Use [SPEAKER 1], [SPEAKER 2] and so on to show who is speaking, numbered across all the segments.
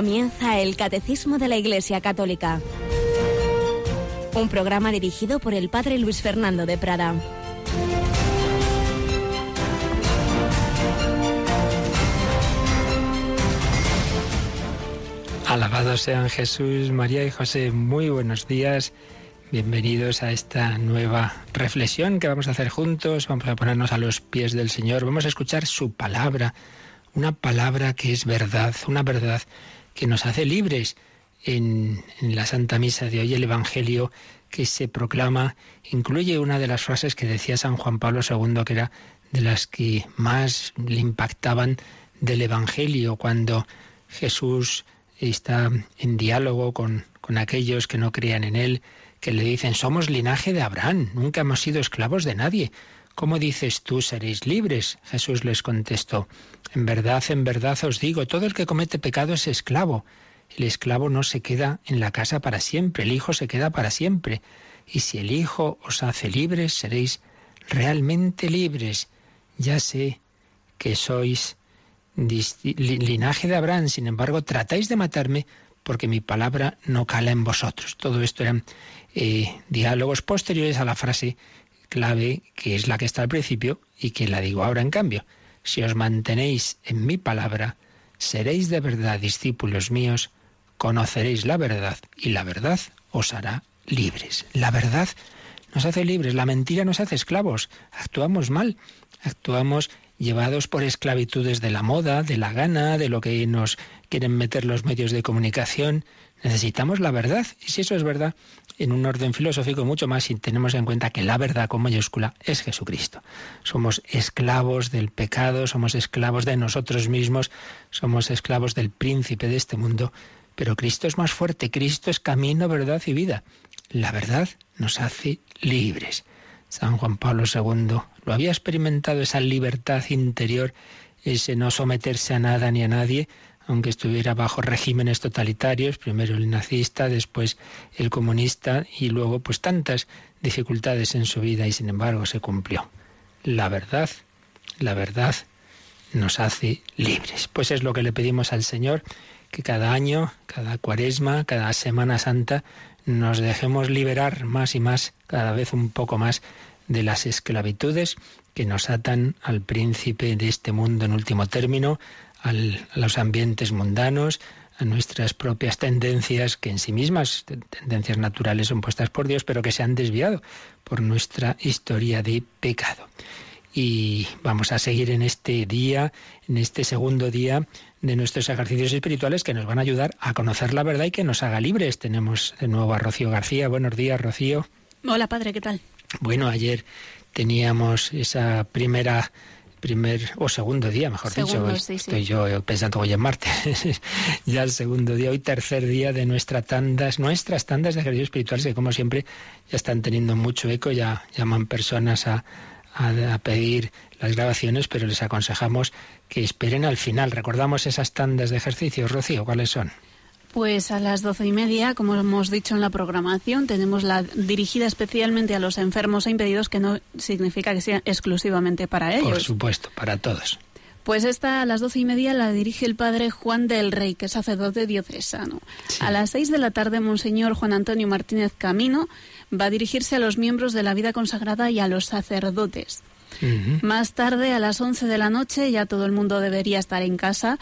[SPEAKER 1] Comienza el Catecismo de la Iglesia Católica. Un programa dirigido por el Padre Luis Fernando de Prada.
[SPEAKER 2] Alabados sean Jesús, María y José. Muy buenos días. Bienvenidos a esta nueva reflexión que vamos a hacer juntos. Vamos a ponernos a los pies del Señor. Vamos a escuchar su palabra. Una palabra que es verdad, una verdad que nos hace libres. En, la Santa Misa de hoy el Evangelio que se proclama incluye una de las frases que decía San Juan Pablo II, que era de las que más le impactaban del Evangelio, cuando Jesús está en diálogo con, con aquellos que no crean en Él, que le dicen, somos linaje de Abraham, nunca hemos sido esclavos de nadie. ¿Cómo dices tú seréis libres? Jesús les contestó, en verdad, en verdad os digo, todo el que comete pecado es esclavo. El esclavo no se queda en la casa para siempre, el Hijo se queda para siempre. Y si el Hijo os hace libres, seréis realmente libres. Ya sé que sois linaje de Abraham, sin embargo, tratáis de matarme porque mi palabra no cala en vosotros. Todo esto eran eh, diálogos posteriores a la frase clave que es la que está al principio y que la digo ahora en cambio. Si os mantenéis en mi palabra, seréis de verdad discípulos míos, conoceréis la verdad y la verdad os hará libres. La verdad nos hace libres, la mentira nos hace esclavos. Actuamos mal, actuamos llevados por esclavitudes de la moda, de la gana, de lo que nos quieren meter los medios de comunicación. Necesitamos la verdad. Y si eso es verdad, en un orden filosófico mucho más si tenemos en cuenta que la verdad con mayúscula es Jesucristo. Somos esclavos del pecado, somos esclavos de nosotros mismos, somos esclavos del príncipe de este mundo, pero Cristo es más fuerte, Cristo es camino, verdad y vida. La verdad nos hace libres. San Juan Pablo II lo había experimentado esa libertad interior, ese no someterse a nada ni a nadie, aunque estuviera bajo regímenes totalitarios, primero el nazista, después el comunista y luego pues tantas dificultades en su vida y sin embargo se cumplió. La verdad, la verdad nos hace libres. Pues es lo que le pedimos al Señor, que cada año, cada cuaresma, cada Semana Santa, nos dejemos liberar más y más, cada vez un poco más, de las esclavitudes que nos atan al príncipe de este mundo en último término, a los ambientes mundanos, a nuestras propias tendencias, que en sí mismas, tendencias naturales son puestas por Dios, pero que se han desviado por nuestra historia de pecado. Y vamos a seguir en este día, en este segundo día de nuestros ejercicios espirituales que nos van a ayudar a conocer la verdad y que nos haga libres. Tenemos de nuevo a Rocío García. Buenos días, Rocío.
[SPEAKER 3] Hola, padre, ¿qué tal?
[SPEAKER 2] Bueno, ayer teníamos esa primera primer o segundo día, mejor dicho. Estoy yo pensando hoy en martes. ya el segundo día, hoy tercer día de nuestras tandas, nuestras tandas de ejercicios espirituales que como siempre ya están teniendo mucho eco, ya llaman personas a, a, pedir las grabaciones, pero les aconsejamos que esperen al final. Recordamos esas tandas de ejercicios, Rocío, ¿cuáles son?
[SPEAKER 3] Pues a las doce y media, como hemos dicho en la programación, tenemos la dirigida especialmente a los enfermos e impedidos, que no significa que sea exclusivamente para ellos.
[SPEAKER 2] Por supuesto, para todos.
[SPEAKER 3] Pues esta a las doce y media la dirige el padre Juan del Rey, que es sacerdote diocesano. A las seis de la tarde, Monseñor Juan Antonio Martínez Camino va a dirigirse a los miembros de la vida consagrada y a los sacerdotes. Más tarde, a las once de la noche, ya todo el mundo debería estar en casa,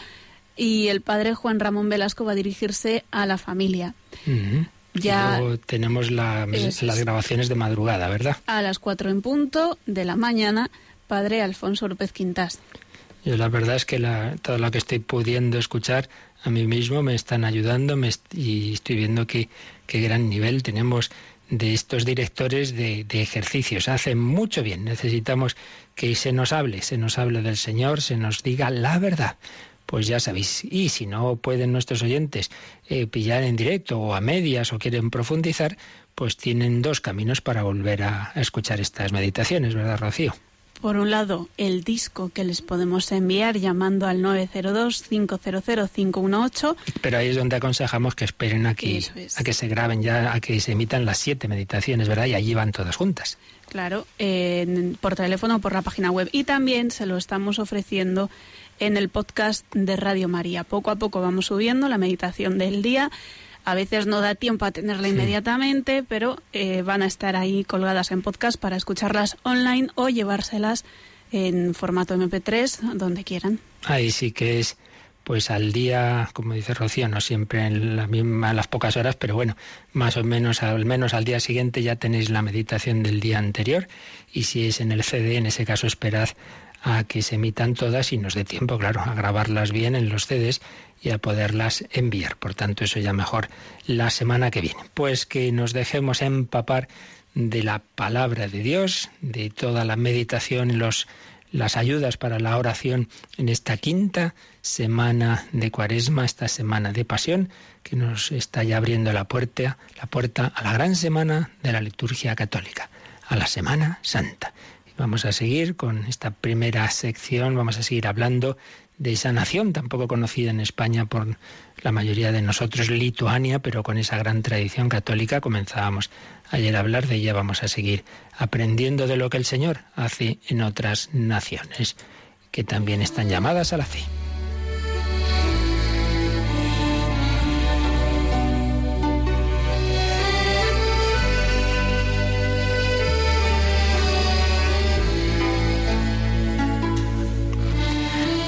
[SPEAKER 3] y el padre Juan Ramón Velasco va a dirigirse a la familia.
[SPEAKER 2] Ya tenemos las grabaciones de madrugada, ¿verdad?
[SPEAKER 3] A las cuatro en punto de la mañana, padre Alfonso López Quintas.
[SPEAKER 2] Yo la verdad es que la, todo lo que estoy pudiendo escuchar a mí mismo me están ayudando y estoy viendo que qué gran nivel tenemos de estos directores de, de, ejercicios. Hacen mucho bien. Necesitamos que se nos hable, se nos hable del Señor, se nos diga la verdad pues ya sabéis. Y si no pueden nuestros oyentes eh, pillar en directo o a medias o quieren profundizar, pues tienen dos caminos para volver a, escuchar estas meditaciones, ¿verdad, Rocío?
[SPEAKER 3] Por un lado, el disco que les podemos enviar llamando al 902-500-518.
[SPEAKER 2] Pero ahí es donde aconsejamos que esperen a que, a que se graben ya, a que se emitan las siete meditaciones, ¿verdad? Y allí van todas juntas.
[SPEAKER 3] Claro, por teléfono o por la página web. Y también se lo estamos ofreciendo en el podcast de Radio María. Poco a poco vamos subiendo la meditación del día. A veces no da tiempo a tenerla inmediatamente, pero eh, van a estar ahí colgadas en podcast para escucharlas online o llevárselas en formato MP3 donde quieran.
[SPEAKER 2] Ahí sí que es pues al día, como dice Rocío, no siempre en la misma, las pocas horas, pero bueno, más o menos, al menos al día siguiente ya tenéis la meditación del día anterior y si es en el CD, en ese caso esperad a que se emitan todas y nos dé tiempo, claro, a grabarlas bien en los CDs y a poderlas enviar. Por tanto, eso ya mejor la semana que viene. Pues que nos dejemos empapar de la palabra de Dios, de toda la meditación y los las ayudas para la oración en esta quinta semana de Cuaresma, esta semana de Pasión, que nos está ya abriendo la puerta, la puerta a la gran semana de la liturgia católica, a la Semana Santa. Vamos a seguir con esta primera sección, vamos a seguir hablando de esa nación tan poco conocida en España por la mayoría de nosotros, Lituania, pero con esa gran tradición católica comenzábamos ayer a hablar de ella, vamos a seguir aprendiendo de lo que el Señor hace en otras naciones que también están llamadas a la fe.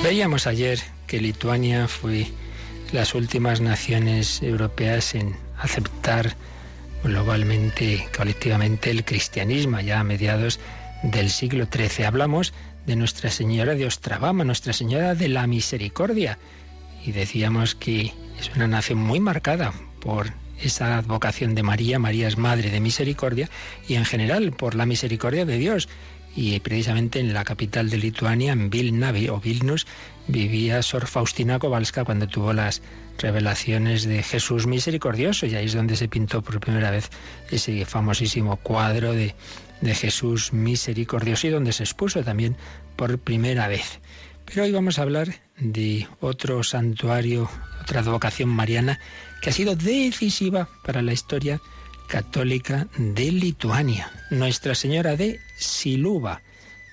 [SPEAKER 2] Veíamos ayer que Lituania fue las últimas naciones europeas en aceptar globalmente, colectivamente, el cristianismo, ya a mediados del siglo XIII. Hablamos de Nuestra Señora de Ostravama, Nuestra Señora de la Misericordia, y decíamos que es una nación muy marcada por esa advocación de María, María es Madre de Misericordia, y en general por la misericordia de Dios, y precisamente en la capital de Lituania, en Vilna o Vilnus, vivía Sor Faustina Kowalska cuando tuvo las revelaciones de Jesús misericordioso y ahí es donde se pintó por primera vez ese famosísimo cuadro de, de Jesús misericordioso y donde se expuso también por primera vez. Pero hoy vamos a hablar de otro santuario, otra advocación mariana que ha sido decisiva para la historia católica de Lituania, Nuestra Señora de Siluba.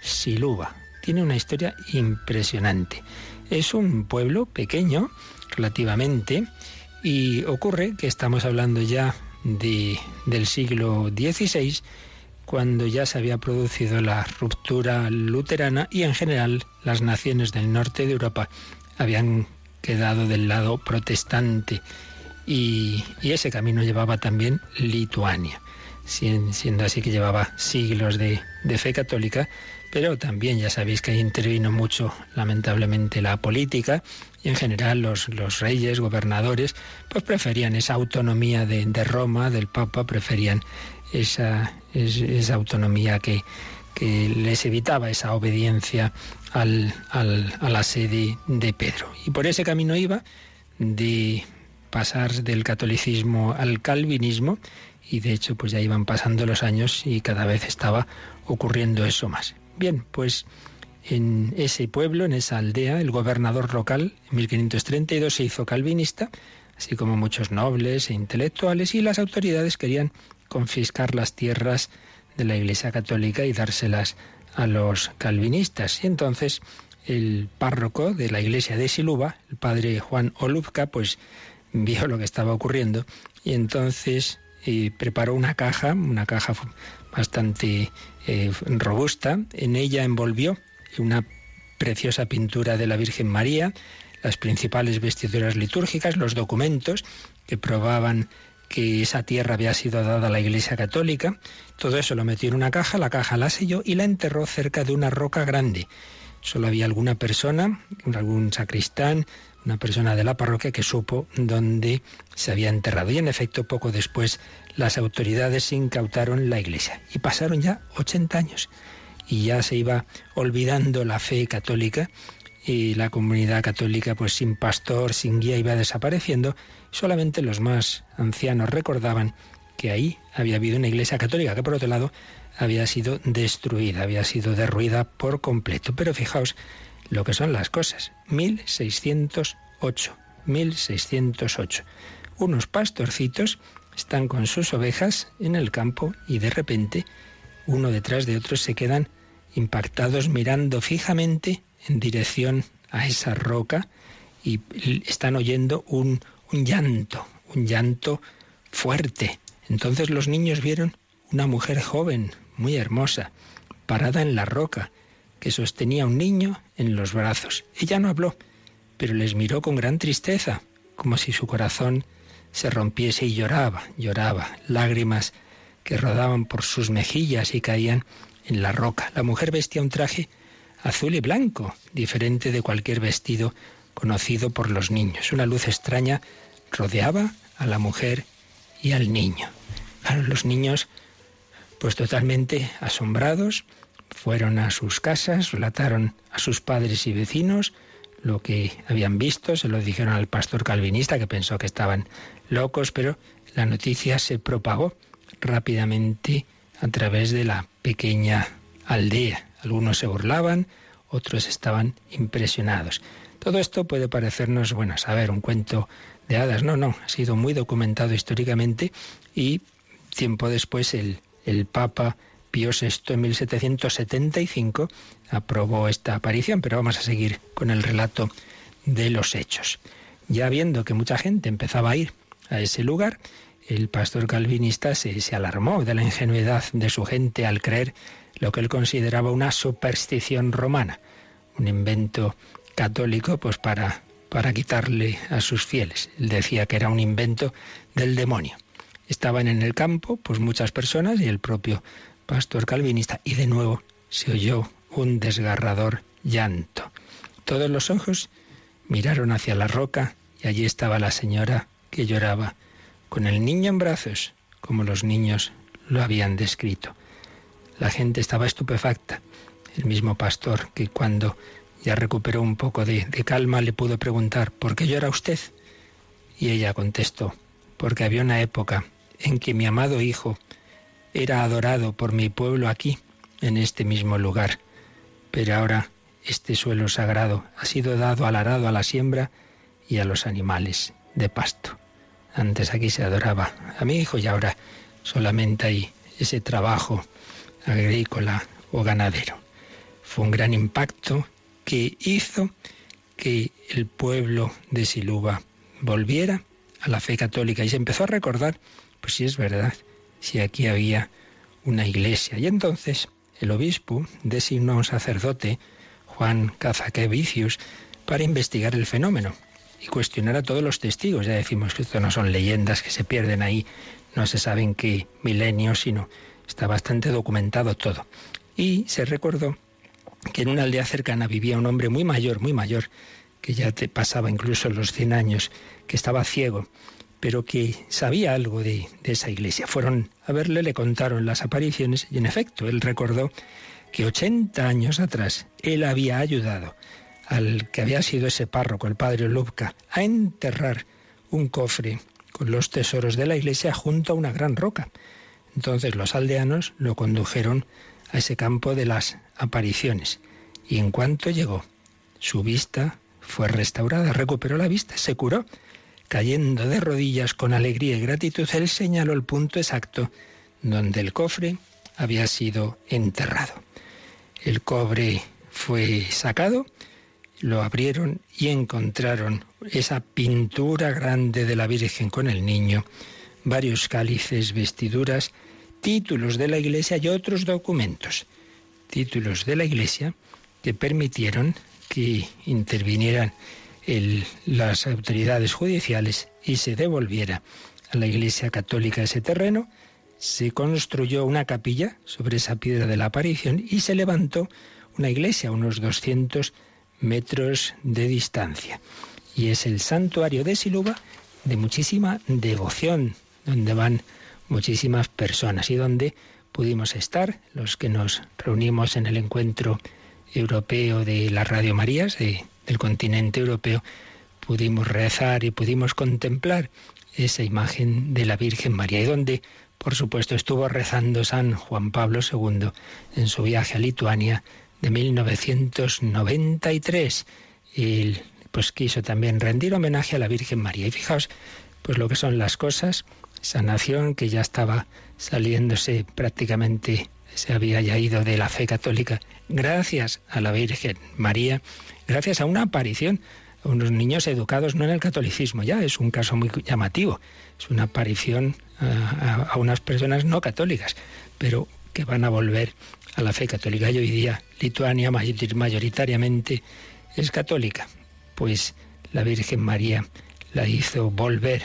[SPEAKER 2] Siluba. Tiene una historia impresionante. Es un pueblo pequeño, relativamente, y ocurre que estamos hablando ya de, del siglo XVI, cuando ya se había producido la ruptura luterana y en general las naciones del norte de Europa habían quedado del lado protestante y, ese camino llevaba también Lituania, siendo así que llevaba siglos de, fe católica, pero también ya sabéis que intervino mucho, lamentablemente, la política y en general los, reyes, gobernadores, pues preferían esa autonomía de, Roma, del Papa, preferían esa, esa autonomía que, que les evitaba esa obediencia al, al, a la sede de Pedro. Y por ese camino iba de pasar del catolicismo al calvinismo y de hecho pues ya iban pasando los años y cada vez estaba ocurriendo eso más. Bien, pues en ese pueblo, en esa aldea, el gobernador local en 1532 se hizo calvinista, así como muchos nobles e intelectuales y las autoridades querían confiscar las tierras de la Iglesia Católica y dárselas a los calvinistas. Y entonces el párroco de la iglesia de Siluba, el padre Juan Olupka, pues vio lo que estaba ocurriendo y entonces eh, preparó una caja, una caja bastante eh, robusta. En ella envolvió una preciosa pintura de la Virgen María, las principales vestiduras litúrgicas, los documentos que probaban que esa tierra había sido dada a la Iglesia Católica. Todo eso lo metió en una caja, la caja la selló y la enterró cerca de una roca grande. Solo había alguna persona, algún sacristán, una persona de la parroquia que supo dónde se había enterrado. Y en efecto, poco después, las autoridades incautaron la iglesia. Y pasaron ya 80 años. Y ya se iba olvidando la fe católica y la comunidad católica, pues sin pastor, sin guía, iba desapareciendo. Solamente los más ancianos recordaban que ahí había habido una iglesia católica que, por otro lado, había sido destruida, había sido derruida por completo. Pero fijaos, lo que son las cosas. 1608. 1608. Unos pastorcitos están con sus ovejas en el campo y de repente, uno detrás de otro, se quedan impactados mirando fijamente en dirección a esa roca y están oyendo un, un llanto, un llanto fuerte. Entonces los niños vieron una mujer joven, muy hermosa, parada en la roca, que sostenía un niño en los brazos. Ella no habló, pero les miró con gran tristeza, como si su corazón se rompiese y lloraba, lloraba, lágrimas que rodaban por sus mejillas y caían en la roca. La mujer vestía un traje azul y blanco, diferente de cualquier vestido conocido por los niños. Una luz extraña rodeaba a la mujer y al niño. Claro, los niños, pues totalmente asombrados, fueron a sus casas, relataron a sus padres y vecinos lo que habían visto, se lo dijeron al pastor calvinista que pensó que estaban locos, pero la noticia se propagó rápidamente a través de la pequeña aldea. Algunos se burlaban, otros estaban impresionados. Todo esto puede parecernos, bueno, saber un cuento de hadas. No, no, ha sido muy documentado históricamente y tiempo después el, el Papa Pío VI en 1775 aprobó esta aparición, pero vamos a seguir con el relato de los hechos. Ya viendo que mucha gente empezaba a ir a ese lugar, el pastor calvinista se, se alarmó de la ingenuidad de su gente al creer lo que él consideraba una superstición romana, un invento católico pues para, para quitarle a sus fieles. Él decía que era un invento del demonio. Estaban en el campo pues muchas personas y el propio pastor calvinista y de nuevo se oyó un desgarrador llanto. Todos los ojos miraron hacia la roca y allí estaba la señora que lloraba con el niño en brazos, como los niños lo habían descrito. La gente estaba estupefacta. El mismo pastor que cuando ya recuperó un poco de, calma le pudo preguntar, ¿por qué llora usted? Y ella contestó, porque había una época en que mi amado hijo era adorado por mi pueblo aquí, en este mismo lugar, pero ahora este suelo sagrado ha sido dado al arado, a la siembra y a los animales de pasto. Antes aquí se adoraba a mi hijo y ahora solamente hay ese trabajo agrícola o ganadero. Fue un gran impacto que hizo que el pueblo de Siluba volviera a la fe católica y se empezó a recordar, pues sí es verdad, si aquí había una iglesia. Y entonces el obispo designó a un sacerdote, Juan Cazaquevicius, para investigar el fenómeno y cuestionar a todos los testigos. Ya decimos que esto no son leyendas que se pierden ahí, no se sabe en qué milenio, sino está bastante documentado todo. Y se recordó que en una aldea cercana vivía un hombre muy mayor, muy mayor, que ya te pasaba incluso los 100 años, que estaba ciego, pero que sabía algo de, esa iglesia. Fueron a verle, le contaron las apariciones y en efecto él recordó que 80 años atrás él había ayudado al que había sido ese párroco, el padre Lubka, a enterrar un cofre con los tesoros de la iglesia junto a una gran roca. Entonces los aldeanos lo condujeron a ese campo de las apariciones y en cuanto llegó, su vista fue restaurada, recuperó la vista, se curó. Cayendo de rodillas con alegría y gratitud, él señaló el punto exacto donde el cofre había sido enterrado. El cobre fue sacado lo abrieron y encontraron esa pintura grande de la Virgen con el niño, varios cálices, vestiduras, títulos de la Iglesia y otros documentos. Títulos de la Iglesia que permitieron que intervinieran las autoridades judiciales y se devolviera a la Iglesia Católica ese terreno, se construyó una capilla sobre esa piedra de la aparición y se levantó una iglesia, unos 200 metros de distancia. Y es el santuario de Siluba de muchísima devoción, donde van muchísimas personas y donde pudimos estar, los que nos reunimos en el encuentro europeo de las Radio Marías del continente europeo, pudimos rezar y pudimos contemplar esa imagen de la Virgen María y donde, por supuesto, estuvo rezando San Juan Pablo II en su viaje a Lituania de 1993. Y pues quiso también rendir homenaje a la Virgen María. Y fijaos, pues lo que son las cosas, esa nación que ya estaba saliéndose prácticamente, se había ya ido de la fe católica gracias a la Virgen María, gracias a una aparición, unos niños educados no en el catolicismo, ya es un caso muy llamativo, es una aparición a, unas personas no católicas, pero que van a volver a la fe católica. Y hoy día Lituania mayoritariamente es católica, pues la Virgen María la hizo volver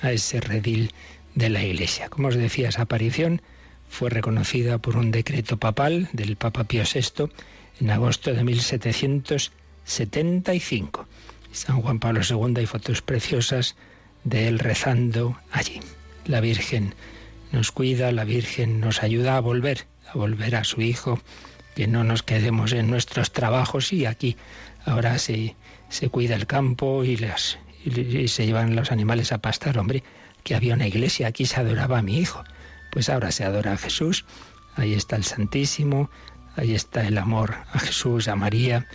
[SPEAKER 2] a ese redil de la Iglesia. Como os decía, esa aparición fue reconocida por un decreto papal del Papa Pío VI en agosto de 1775. San Juan Pablo II hay fotos preciosas de él rezando allí. La Virgen nos cuida, la Virgen nos ayuda a volver, a volver a su Hijo, que no nos quedemos en nuestros trabajos y aquí ahora se, se cuida el campo y, las, y se llevan los animales a pastar. Hombre, que había una iglesia, aquí se adoraba a mi Hijo. Pues ahora se adora a Jesús, ahí está el Santísimo, ahí está el amor a Jesús, a María.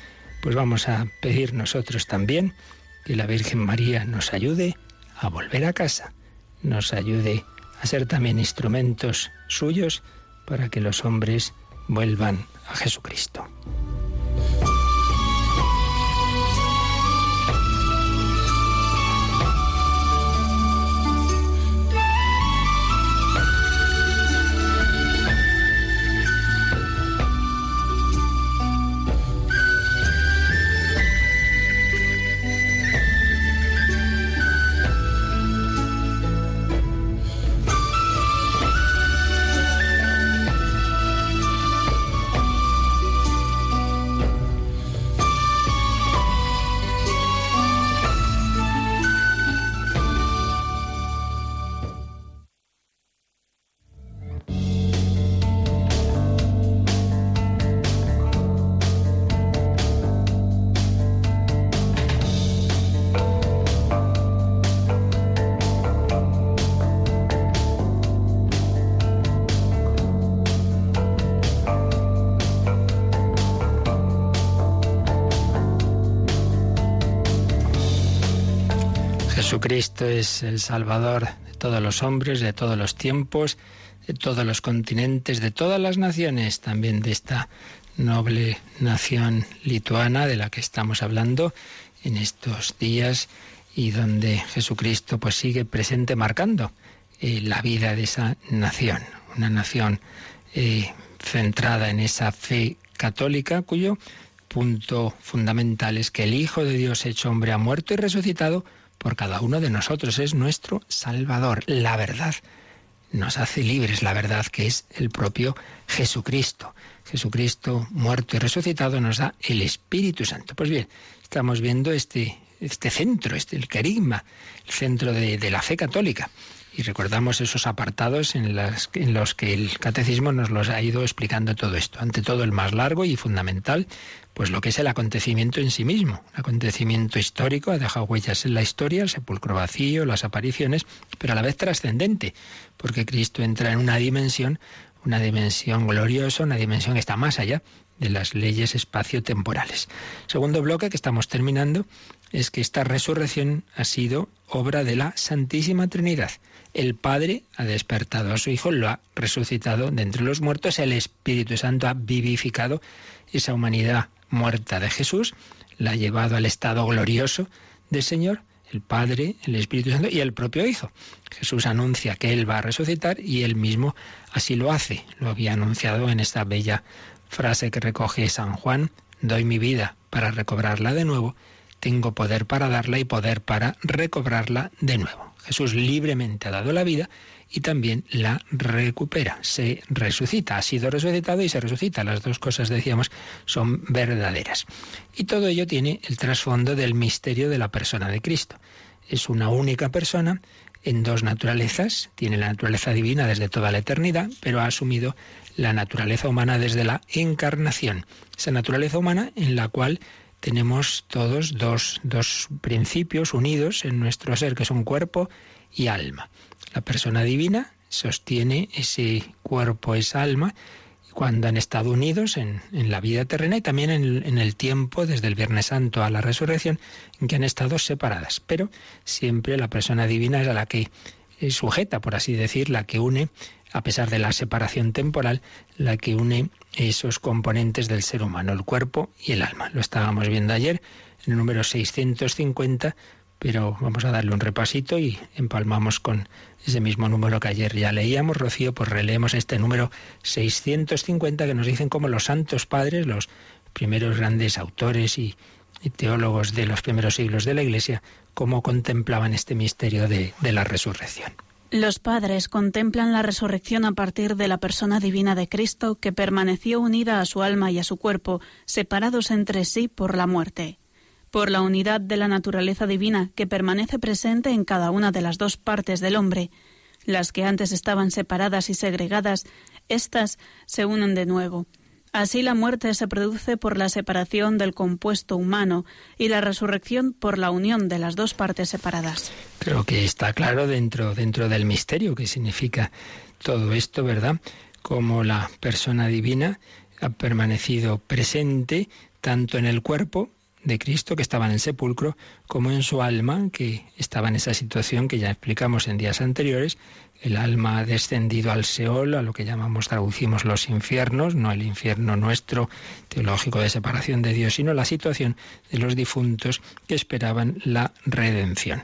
[SPEAKER 2] Pues vamos a pedir nosotros también que la Virgen María nos ayude a volver a casa, nos ayude a ser también instrumentos suyos para que los hombres vuelvan a Jesucristo. Es el Salvador de todos los hombres, de todos los tiempos, de todos los continentes, de todas las naciones, también de esta noble nación lituana de la que estamos hablando en estos días y donde Jesucristo pues sigue presente marcando eh, la vida de esa nación, una nación eh, centrada en esa fe católica cuyo punto fundamental es que el Hijo de Dios hecho hombre ha muerto y resucitado por cada uno de nosotros. Es nuestro Salvador. La verdad nos hace libres, la verdad que es el propio Jesucristo. Jesucristo muerto y resucitado nos da el Espíritu Santo. Pues bien, estamos viendo este, este centro, este, el querigma, el centro de, de la fe católica. Y recordamos esos apartados en, los que el catecismo nos los ha ido explicando todo esto. Ante todo, el más largo y fundamental, pues lo que es el acontecimiento en sí mismo. Un acontecimiento histórico, ha dejado huellas en la historia, el sepulcro vacío, las apariciones, pero a la vez trascendente, porque Cristo entra en una dimensión, una dimensión gloriosa, una dimensión que está más allá de las leyes espacio-temporales. Segundo bloque que estamos terminando es que esta resurrección ha sido obra de la Santísima Trinidad. El Padre ha despertado a su Hijo, lo ha resucitado de entre los muertos, el Espíritu Santo ha vivificado esa humanidad muerta de Jesús, la ha llevado al estado glorioso del Señor, el Padre, el Espíritu Santo y el propio Hijo. Jesús anuncia que Él va a resucitar y Él mismo así lo hace. Lo había anunciado en esta bella frase que recoge San Juan, doy mi vida para recobrarla de nuevo, tengo poder para darla y poder para recobrarla de nuevo. Jesús libremente ha dado la vida y también la recupera, se resucita, ha sido resucitado y se resucita. Las dos cosas, decíamos, son verdaderas. Y todo ello tiene el trasfondo del misterio de la persona de Cristo. Es una única persona en dos naturalezas, tiene la naturaleza divina desde toda la eternidad, pero ha asumido la naturaleza humana desde la encarnación. Esa naturaleza humana en la cual tenemos todos dos, dos principios unidos en nuestro ser, que son cuerpo y alma. La persona divina sostiene ese cuerpo, esa alma, cuando han estado unidos en, la vida terrena y también en, en, el tiempo, desde el Viernes Santo a la resurrección, en que han estado separadas. Pero siempre la persona divina es a la que sujeta, por así decir, la que une, a pesar de la separación temporal, la que une esos componentes del ser humano, el cuerpo y el alma. Lo estábamos viendo ayer en el número 650, pero vamos a darle un repasito y empalmamos con ese mismo número que ayer ya leíamos. Rocío, pues releemos este número 650 que nos dicen como los santos padres, los primeros grandes autores y, teólogos de los primeros siglos de la Iglesia, cómo contemplaban este misterio de, de la resurrección.
[SPEAKER 3] Los padres contemplan la resurrección a partir de la persona divina de Cristo que permaneció unida a su alma y a su cuerpo, separados entre sí por la muerte por la unidad de la naturaleza divina que permanece presente en cada una de las dos partes del hombre. Las que antes estaban separadas y segregadas, éstas se unen de nuevo. Así la muerte se produce por la separación del compuesto humano y la resurrección por la unión de las dos partes separadas.
[SPEAKER 2] Creo que está claro dentro, dentro del misterio que significa todo esto, ¿verdad? Como la persona divina ha permanecido presente tanto en el cuerpo de Cristo que estaba en el sepulcro, como en su alma, que estaba en esa situación que ya explicamos en días anteriores. El alma ha descendido al Seol, a lo que llamamos, traducimos los infiernos, no el infierno nuestro teológico de separación de Dios, sino la situación de los difuntos que esperaban la redención.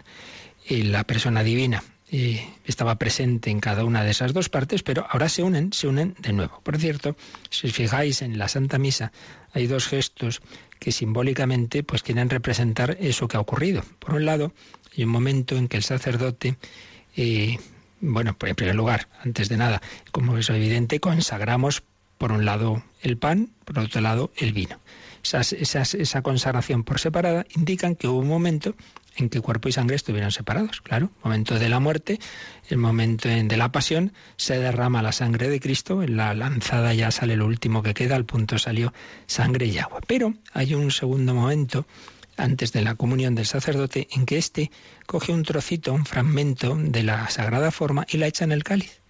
[SPEAKER 2] Y la persona divina eh, estaba presente en cada una de esas dos partes, pero ahora se unen, se unen de nuevo. Por cierto, si os fijáis en la Santa Misa, hay dos gestos que simbólicamente pues quieren representar eso que ha ocurrido. Por un lado, hay un momento en que el sacerdote, eh, bueno, pues en primer lugar, antes de nada, como es evidente, consagramos por un lado el pan, por otro lado el vino. esa consagración por separada indican que hubo un momento en que cuerpo y sangre estuvieron separados. Claro, momento de la muerte, el momento de la pasión, se derrama la sangre de Cristo, en la lanzada ya sale lo último que queda, al punto salió sangre y agua. Pero hay un segundo momento antes de la comunión del sacerdote en que éste coge un trocito, un fragmento de la sagrada forma y la echa en el cáliz.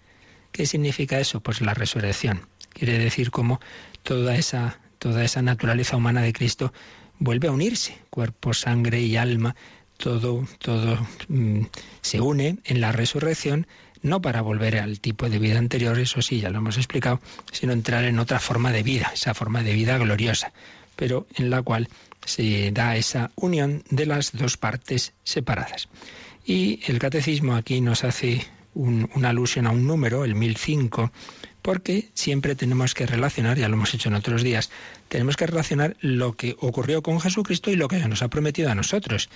[SPEAKER 2] ¿Qué significa eso? Pues la resurrección. Quiere decir cómo toda esa, toda esa naturaleza humana de Cristo vuelve a unirse, cuerpo, sangre y alma, todo, todo mm, se une en la resurrección, no para volver al tipo de vida anterior, eso sí, ya lo hemos explicado, sino entrar en otra forma de vida, esa forma de vida gloriosa, pero en la cual se da esa unión de las dos partes separadas. Y el catecismo aquí nos hace una alusión a un número, el 1005, porque siempre tenemos que relacionar, ya lo hemos hecho en otros días, tenemos que relacionar lo que ocurrió con Jesucristo y lo que nos ha prometido a nosotros.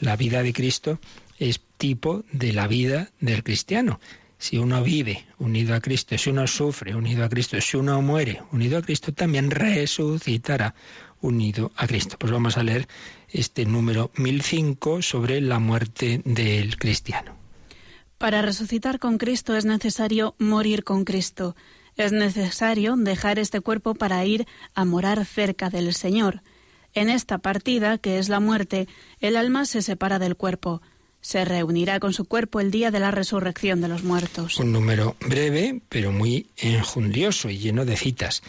[SPEAKER 2] La vida de Cristo es tipo de la vida del cristiano. Si uno vive unido a Cristo, si uno sufre unido a Cristo, si uno muere unido a Cristo, también resucitará unido a Cristo. Pues vamos a leer este número 1005 sobre la muerte del cristiano.
[SPEAKER 3] Para resucitar con Cristo es necesario morir con Cristo. Es necesario dejar este cuerpo para ir a morar cerca del Señor. En esta partida, que es la muerte, el alma se separa del cuerpo. Se reunirá con su cuerpo el día de la resurrección de los muertos.
[SPEAKER 2] Un número breve, pero muy enjundioso y lleno de citas.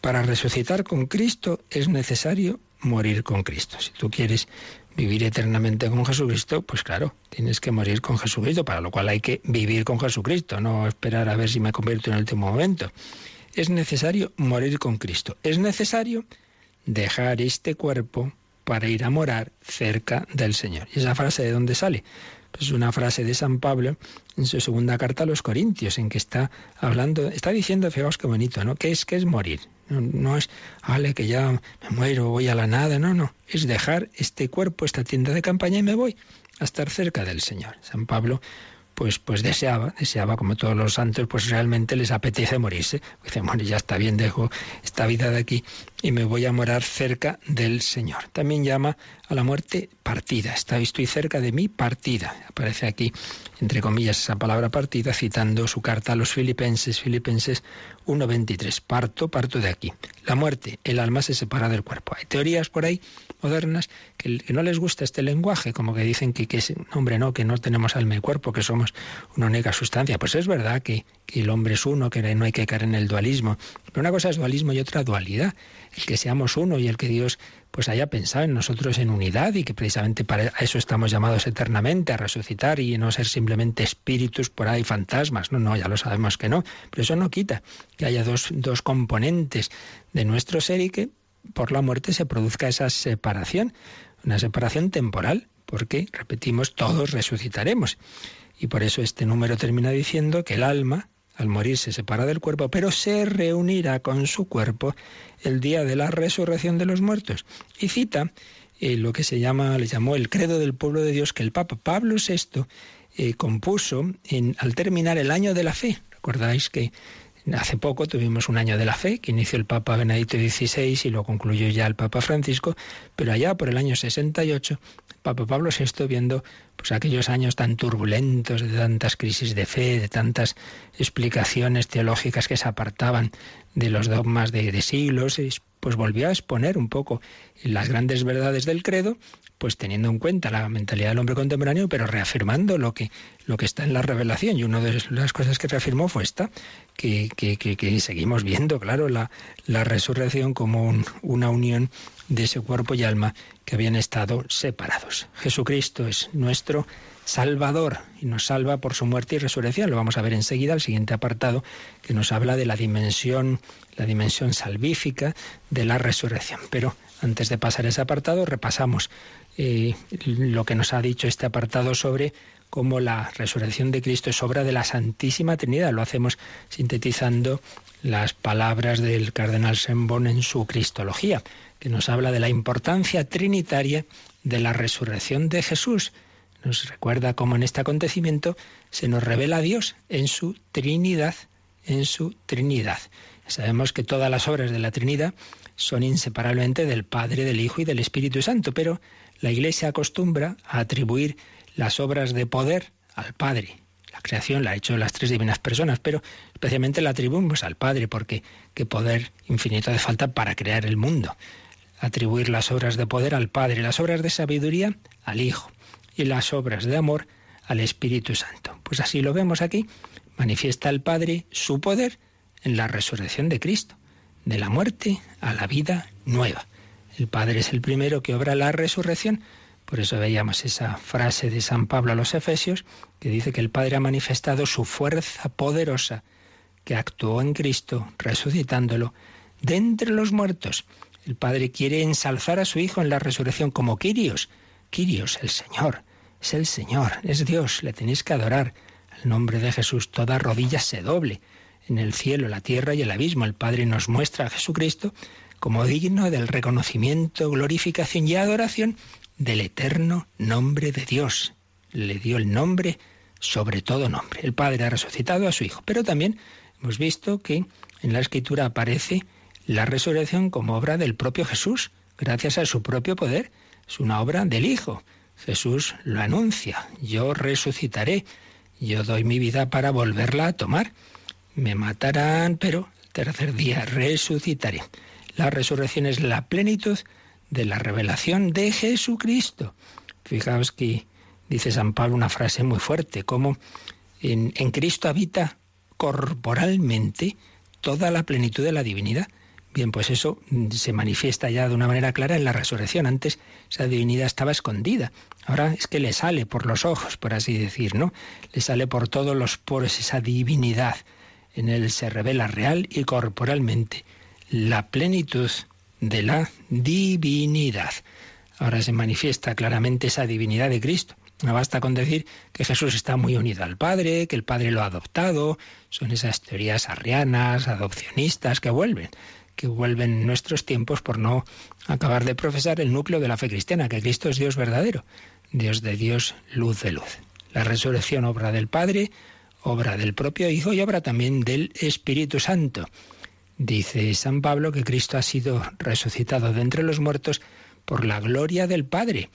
[SPEAKER 2] Para resucitar con Cristo es necesario morir con Cristo. Si tú quieres vivir eternamente con Jesucristo, pues claro, tienes que morir con Jesucristo, para lo cual hay que vivir con Jesucristo, no esperar a ver si me convierto en el último momento. Es necesario morir con Cristo. Es necesario dejar este cuerpo para ir a morar cerca del Señor. ¿Y esa frase de dónde sale? Pues es una frase de San Pablo en su segunda carta a los Corintios, en que está hablando, está diciendo, fijaos qué bonito, ¿no? ¿Qué es, qué es morir? No, no es, vale, que ya me muero, voy a la nada, no, no. Es dejar este cuerpo, esta tienda de campaña y me voy a estar cerca del Señor. San Pablo pues, pues deseaba, deseaba como todos los santos, pues realmente les apetece morirse. Dice, bueno, ya está bien, dejo esta vida de aquí y me voy a morar cerca del Señor. También llama a la muerte partida. estoy cerca de mi partida. Aparece aquí, entre comillas, esa palabra partida, citando su carta a los filipenses, Filipenses 1.23. Parto, parto de aquí. La muerte, el alma se separa del cuerpo. Hay teorías por ahí modernas que, no les gusta este lenguaje, como que dicen que, es, hombre, no, que no tenemos alma y cuerpo, que somos una única sustancia. Pues es verdad que el hombre es uno, que no hay que caer en el dualismo. Pero una cosa es dualismo y otra dualidad. El que seamos uno y el que Dios pues haya pensado en nosotros en unidad y que precisamente para eso estamos llamados eternamente a resucitar y no ser simplemente espíritus por ahí, fantasmas. No, no, ya lo sabemos que no. Pero eso no quita que haya dos, dos componentes de nuestro ser y que por la muerte se produzca esa separación, una separación temporal, porque, repetimos, todos resucitaremos. Y por eso este número termina diciendo que el alma, al morir se separa del cuerpo, pero se reunirá con su cuerpo el día de la resurrección de los muertos. Y cita eh, lo que se llama, le llamó el credo del pueblo de Dios que el Papa Pablo VI eh, compuso en, al terminar el año de la fe. Recordáis que Hace poco tuvimos un año de la fe que inició el Papa Benedicto XVI y lo concluyó ya el Papa Francisco, pero allá por el año 68 Papa Pablo VI viendo pues aquellos años tan turbulentos de tantas crisis de fe, de tantas explicaciones teológicas que se apartaban de los dogmas de, de siglos, pues volvió a exponer un poco las grandes verdades del credo, pues teniendo en cuenta la mentalidad del hombre contemporáneo, pero reafirmando lo que, lo que está en la revelación. Y una de las cosas que reafirmó fue esta, que, que, seguimos viendo, claro, la, la resurrección como una unión de ese cuerpo y alma que habían estado separados. Jesucristo es nuestro Salvador y nos salva por su muerte y resurrección. Lo vamos a ver enseguida, el siguiente apartado, que nos habla de la dimensión, la dimensión salvífica de la resurrección. Pero antes de pasar ese apartado, repasamos eh, lo que nos ha dicho este apartado sobre cómo la resurrección de Cristo es obra de la Santísima Trinidad. Lo hacemos sintetizando las palabras del cardenal Sembon en su Cristología que nos habla de la importancia trinitaria de la resurrección de Jesús. Nos recuerda cómo en este acontecimiento se nos revela a Dios en su Trinidad, en su Trinidad. Sabemos que todas las obras de la Trinidad son inseparablemente del Padre, del Hijo y del Espíritu Santo, pero la Iglesia acostumbra a atribuir las obras de poder al Padre. La creación la ha hecho las tres divinas personas, pero especialmente la atribuimos al Padre, porque qué poder infinito hace falta para crear el mundo atribuir las obras de poder al Padre, las obras de sabiduría al Hijo y las obras de amor al Espíritu Santo. Pues así lo vemos aquí. Manifiesta el Padre su poder en la resurrección de Cristo, de la muerte a la vida nueva. El Padre es el primero que obra la resurrección. Por eso veíamos esa frase de San Pablo a los Efesios, que dice que el Padre ha manifestado su fuerza poderosa, que actuó en Cristo, resucitándolo de entre los muertos el Padre quiere ensalzar a su Hijo en la resurrección como Quirios. Quirios, el Señor, es el Señor, es Dios, le tenéis que adorar. Al nombre de Jesús toda rodilla se doble. En el cielo, la tierra y el abismo el Padre nos muestra a Jesucristo como digno del reconocimiento, glorificación y adoración del eterno nombre de Dios. Le dio el nombre sobre todo nombre. El Padre ha resucitado a su Hijo, pero también hemos visto que en la Escritura aparece la resurrección como obra del propio Jesús, gracias a su propio poder. Es una obra del Hijo. Jesús lo anuncia. Yo resucitaré. Yo doy mi vida para volverla a tomar. Me matarán, pero el tercer día resucitaré. La resurrección es la plenitud de la revelación de Jesucristo. Fijaos que dice San Pablo una frase muy fuerte, como en, en Cristo habita corporalmente toda la plenitud de la divinidad. Bien, pues eso se manifiesta ya de una manera clara en la resurrección. Antes esa divinidad estaba escondida. Ahora es que le sale por los ojos, por así decir, ¿no? Le sale por todos los poros esa divinidad. En él se revela real y corporalmente la plenitud de la divinidad. Ahora se manifiesta claramente esa divinidad de Cristo. No basta con decir que Jesús está muy unido al Padre, que el Padre lo ha adoptado. Son esas teorías arrianas, adopcionistas que vuelven que vuelven nuestros tiempos por no acabar de profesar el núcleo de la fe cristiana, que Cristo es Dios verdadero, Dios de Dios, luz de luz. La resurrección obra del Padre, obra del propio Hijo y obra también del Espíritu Santo. Dice San Pablo que Cristo ha sido resucitado de entre los muertos por la gloria del Padre.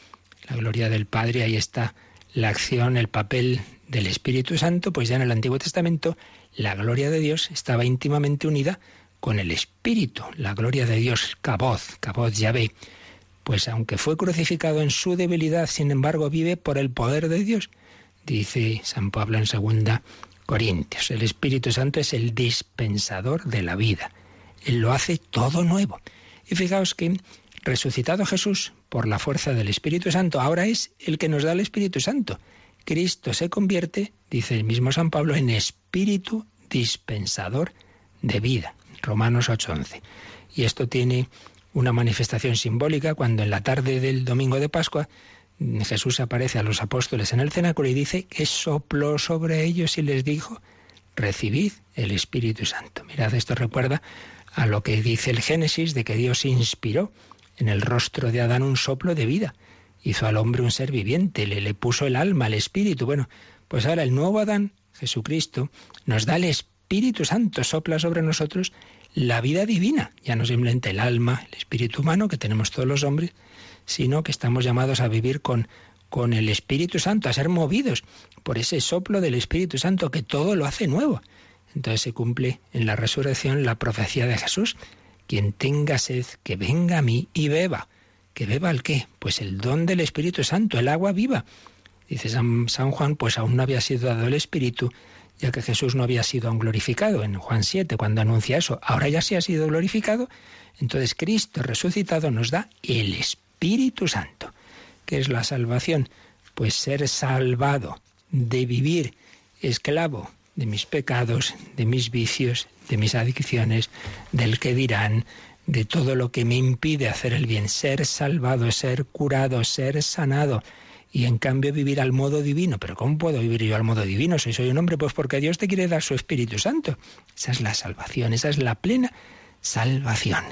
[SPEAKER 2] La gloria del Padre, ahí está la acción, el papel del Espíritu Santo, pues ya en el Antiguo Testamento la gloria de Dios estaba íntimamente unida con el Espíritu, la gloria de Dios, Caboz, Caboz Yahvé. Pues aunque fue crucificado en su debilidad, sin embargo vive por el poder de Dios. Dice San Pablo en segunda Corintios. El Espíritu Santo es el dispensador de la vida. Él lo hace todo nuevo. Y fijaos que resucitado Jesús por la fuerza del Espíritu Santo, ahora es el que nos da el Espíritu Santo. Cristo se convierte, dice el mismo San Pablo, en Espíritu dispensador de vida. Romanos 8:11. Y esto tiene una manifestación simbólica cuando en la tarde del domingo de Pascua Jesús aparece a los apóstoles en el cenáculo y dice que sopló sobre ellos y les dijo, recibid el Espíritu Santo. Mirad, esto recuerda a lo que dice el Génesis de que Dios inspiró en el rostro de Adán un soplo de vida. Hizo al hombre un ser viviente, le, le puso el alma, el espíritu. Bueno, pues ahora el nuevo Adán, Jesucristo, nos da el Espíritu Santo, sopla sobre nosotros la vida divina, ya no simplemente el alma, el espíritu humano que tenemos todos los hombres, sino que estamos llamados a vivir con, con el Espíritu Santo, a ser movidos por ese soplo del Espíritu Santo que todo lo hace nuevo. Entonces se cumple en la resurrección la profecía de Jesús. Quien tenga sed, que venga a mí y beba. ¿Que beba el qué? Pues el don del Espíritu Santo, el agua viva. Dice San, San Juan, pues aún no había sido dado el Espíritu, ya que Jesús no había sido aún glorificado en Juan 7, cuando anuncia eso. Ahora ya se ha sido glorificado. Entonces Cristo resucitado nos da el Espíritu Santo. ¿Qué es la salvación? Pues ser salvado de vivir esclavo de mis pecados, de mis vicios, de mis adicciones, del que dirán, de todo lo que me impide hacer el bien, ser salvado, ser curado, ser sanado y en cambio vivir al modo divino. Pero ¿cómo puedo vivir yo al modo divino si soy un hombre? Pues porque Dios te quiere dar su Espíritu Santo. Esa es la salvación, esa es la plena salvación.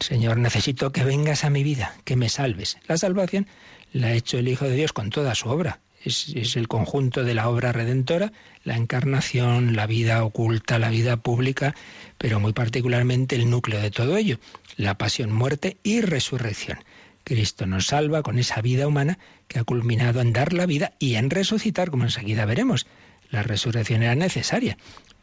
[SPEAKER 2] Señor, necesito que vengas a mi vida, que me salves. La salvación la ha hecho el Hijo de Dios con toda su obra es, el conjunto de la obra redentora, la encarnación, la vida oculta, la vida pública, pero muy particularmente el núcleo de todo ello, la pasión, muerte y resurrección. Cristo nos salva con esa vida humana que ha culminado en dar la vida y en resucitar, como enseguida veremos. La resurrección era necesaria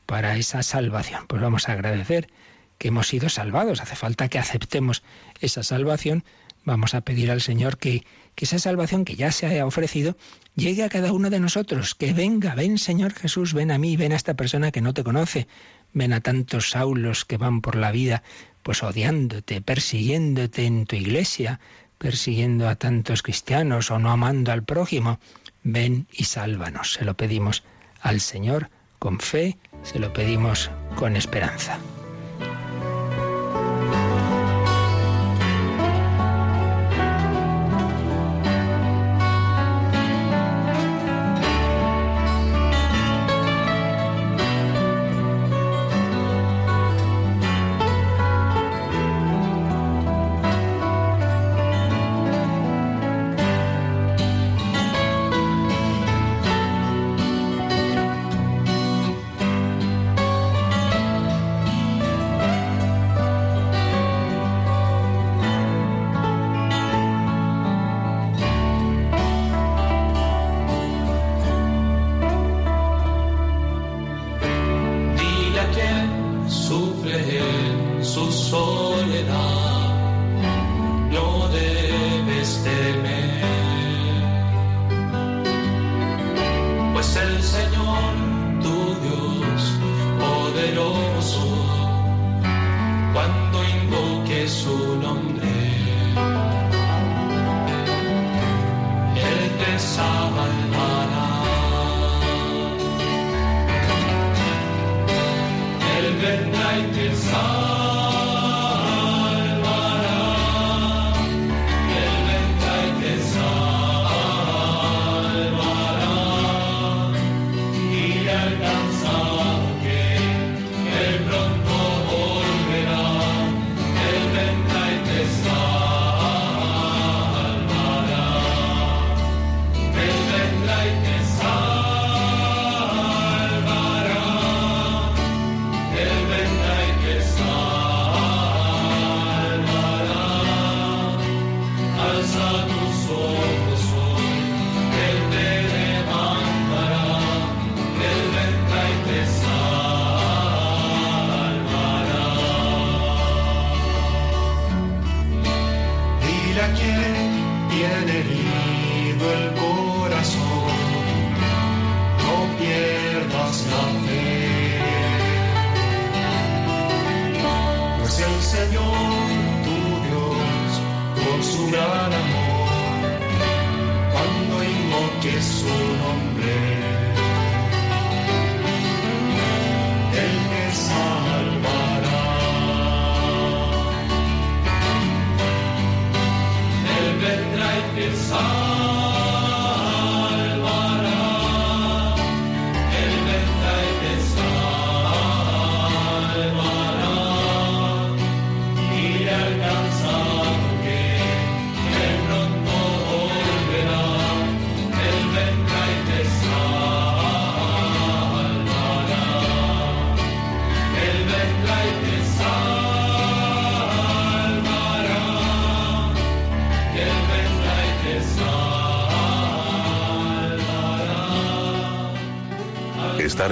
[SPEAKER 2] para esa salvación. Pues vamos a agradecer que hemos sido salvados. Hace falta que aceptemos esa salvación. Vamos a pedir al Señor que que esa salvación que ya se haya ofrecido llegue a cada uno de nosotros, que venga, ven Señor Jesús, ven a mí, ven a esta persona que no te conoce, ven a tantos saulos que van por la vida pues odiándote, persiguiéndote en tu iglesia, persiguiendo a tantos cristianos o no amando al prójimo, ven y sálvanos. Se lo pedimos al Señor con fe, se lo pedimos con esperanza.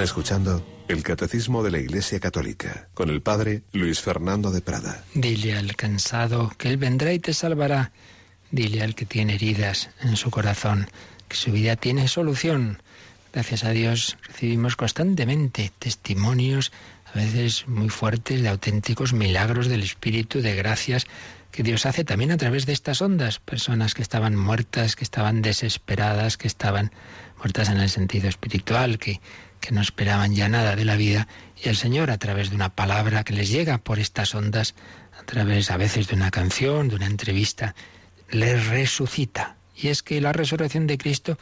[SPEAKER 4] Escuchando el Catecismo de la Iglesia Católica con el Padre Luis Fernando de Prada.
[SPEAKER 2] Dile al cansado que Él vendrá y te salvará. Dile al que tiene heridas en su corazón que su vida tiene solución. Gracias a Dios recibimos constantemente testimonios, a veces muy fuertes, de auténticos milagros del Espíritu, de gracias que Dios hace también a través de estas ondas. Personas que estaban muertas, que estaban desesperadas, que estaban muertas en el sentido espiritual, que que no esperaban ya nada de la vida, y el Señor, a través de una palabra que les llega por estas ondas, a través a veces de una canción, de una entrevista, les resucita. Y es que la resurrección de Cristo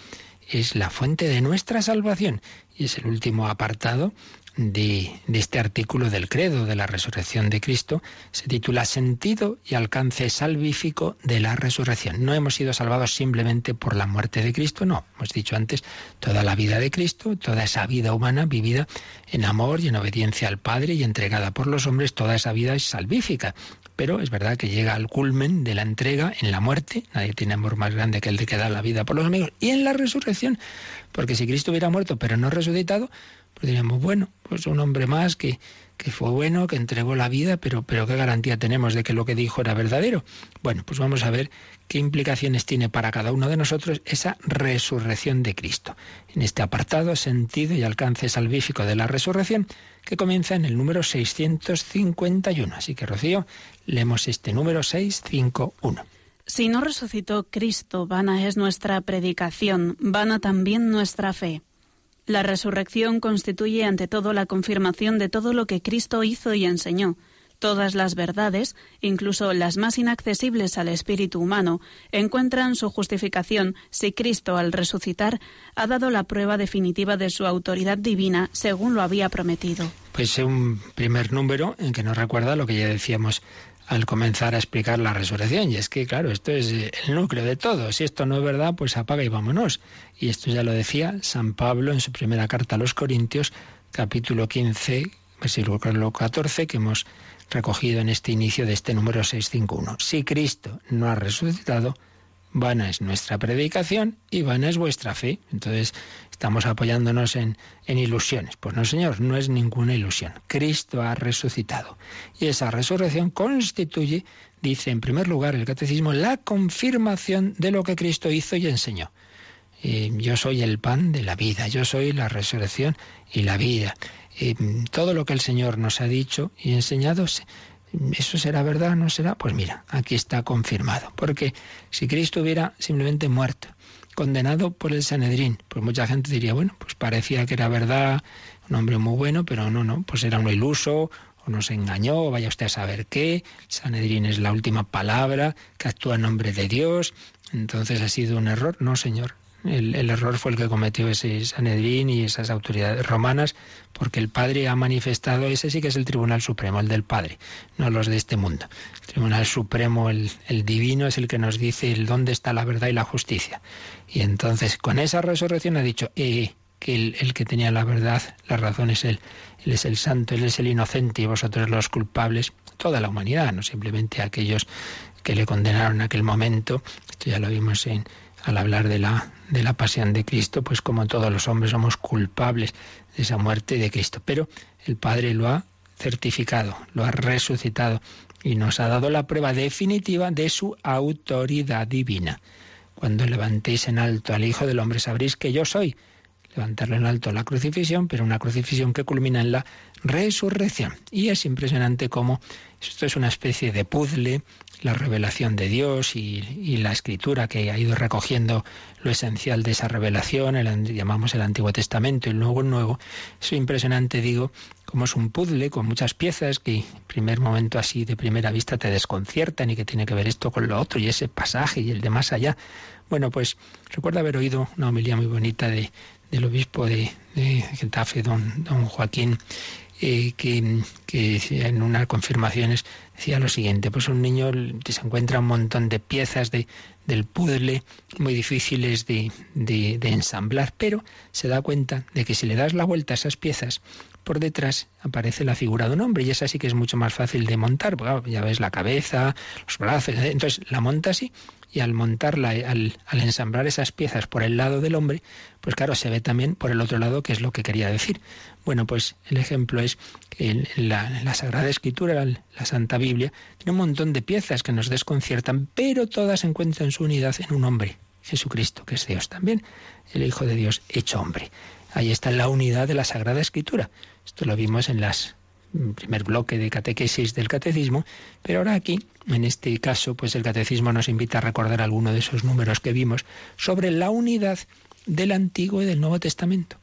[SPEAKER 2] es la fuente de nuestra salvación. Y es el último apartado de, este artículo del credo de la resurrección de Cristo se titula Sentido y alcance salvífico de la resurrección. No hemos sido salvados simplemente por la muerte de Cristo, no. Hemos dicho antes, toda la vida de Cristo, toda esa vida humana vivida en amor y en obediencia al Padre y entregada por los hombres, toda esa vida es salvífica. Pero es verdad que llega al culmen de la entrega en la muerte. Nadie tiene amor más grande que el de que da la vida por los amigos. Y en la resurrección. Porque si Cristo hubiera muerto pero no resucitado, diríamos, bueno, pues un hombre más que, que fue bueno, que entregó la vida, pero, pero ¿qué garantía tenemos de que lo que dijo era verdadero? Bueno, pues vamos a ver qué implicaciones tiene para cada uno de nosotros esa resurrección de Cristo. En este apartado, sentido y alcance salvífico de la resurrección, que comienza en el número 651. Así que, Rocío, leemos este número 651.
[SPEAKER 3] Si no resucitó Cristo, vana es nuestra predicación, vana también nuestra fe. La resurrección constituye ante todo la confirmación de todo lo que Cristo hizo y enseñó. Todas las verdades, incluso las más inaccesibles al espíritu humano, encuentran su justificación si Cristo, al resucitar, ha dado la prueba definitiva de su autoridad divina según lo había prometido.
[SPEAKER 2] Pues un primer número en que nos recuerda lo que ya decíamos al comenzar a explicar la resurrección. Y es que, claro, esto es eh, el núcleo de todo. Si esto no es verdad, pues apaga y vámonos. Y esto ya lo decía San Pablo en su primera carta a los Corintios, capítulo 15, versículo 14, que hemos recogido en este inicio de este número 651. Si Cristo no ha resucitado, vana es nuestra predicación y vana es vuestra fe. Entonces estamos apoyándonos en, en, ilusiones. Pues no, Señor, no es ninguna ilusión. Cristo ha resucitado. Y esa resurrección constituye, dice en primer lugar el catecismo, la confirmación de lo que Cristo hizo y enseñó. yo soy el pan de la vida, yo soy la resurrección y la vida. todo lo que el Señor nos ha dicho y enseñado ¿Eso será verdad no será? Pues mira, aquí está confirmado. Porque si Cristo hubiera simplemente muerto, condenado por el Sanedrín, pues mucha gente diría, bueno, pues parecía que era verdad, un hombre muy bueno, pero no, no, pues era un iluso, o nos engañó, o vaya usted a saber qué, Sanedrín es la última palabra, que actúa en nombre de Dios, entonces ha sido un error. No, señor, el, error fue el que cometió ese Sanedrín y esas autoridades romanas, porque el Padre ha manifestado, ese sí que es el Tribunal Supremo, el del Padre, no los de este mundo. El Tribunal Supremo, el, divino, es el que nos dice el dónde está la verdad y la justicia. Y entonces, con esa resurrección ha dicho, eh, que el, el, que tenía la verdad, la razón es él. Él es el santo, él es el inocente y vosotros los culpables, toda la humanidad, no simplemente aquellos que le condenaron en aquel momento. Esto ya lo vimos en, al hablar de la, de la pasión de Cristo, pues como todos los hombres somos culpables de esa muerte de Cristo. Pero el Padre lo ha certificado, lo ha resucitado y nos ha dado la prueba definitiva de su autoridad divina. Cuando levantéis en alto al Hijo del Hombre sabréis que yo soy levantarlo en alto la crucifixión, pero una crucifixión que culmina en la resurrección. Y es impresionante cómo esto es una especie de puzzle, la revelación de Dios y, la escritura que ha ido recogiendo lo esencial de esa revelación, el, llamamos el Antiguo Testamento y luego el Nuevo. Es impresionante, digo, como es un puzzle con muchas piezas que en primer momento así de primera vista te desconciertan y que tiene que ver esto con lo otro y ese pasaje y el de más allá. Bueno, pues recuerdo haber oído una homilía muy bonita de, del obispo de, de Getafe, don, don Joaquín, eh, que, que, en unas confirmaciones decía lo siguiente, pues un niño se encuentra un montón de piezas de, del puzzle muy difíciles de, de, de, ensamblar, pero se da cuenta de que si le das la vuelta a esas piezas, por detrás aparece la figura de un hombre y esa sí que es mucho más fácil de montar, porque ya ves la cabeza, los brazos, entonces la monta así y al montarla, al, al, ensamblar esas piezas por el lado del hombre, pues claro, se ve también por el otro lado qué es lo que quería decir. Bueno, pues el ejemplo es que la, la Sagrada Escritura, la, la, Santa Biblia, tiene un montón de piezas que nos desconciertan, pero todas encuentran su unidad en un hombre, Jesucristo, que es Dios también, el Hijo de Dios hecho hombre. Ahí está la unidad de la Sagrada Escritura. Esto lo vimos en las primer bloque de catequesis del catecismo, pero ahora aquí, en este caso, pues el catecismo nos invita a recordar alguno de esos números que vimos sobre la unidad del Antiguo y del Nuevo Testamento.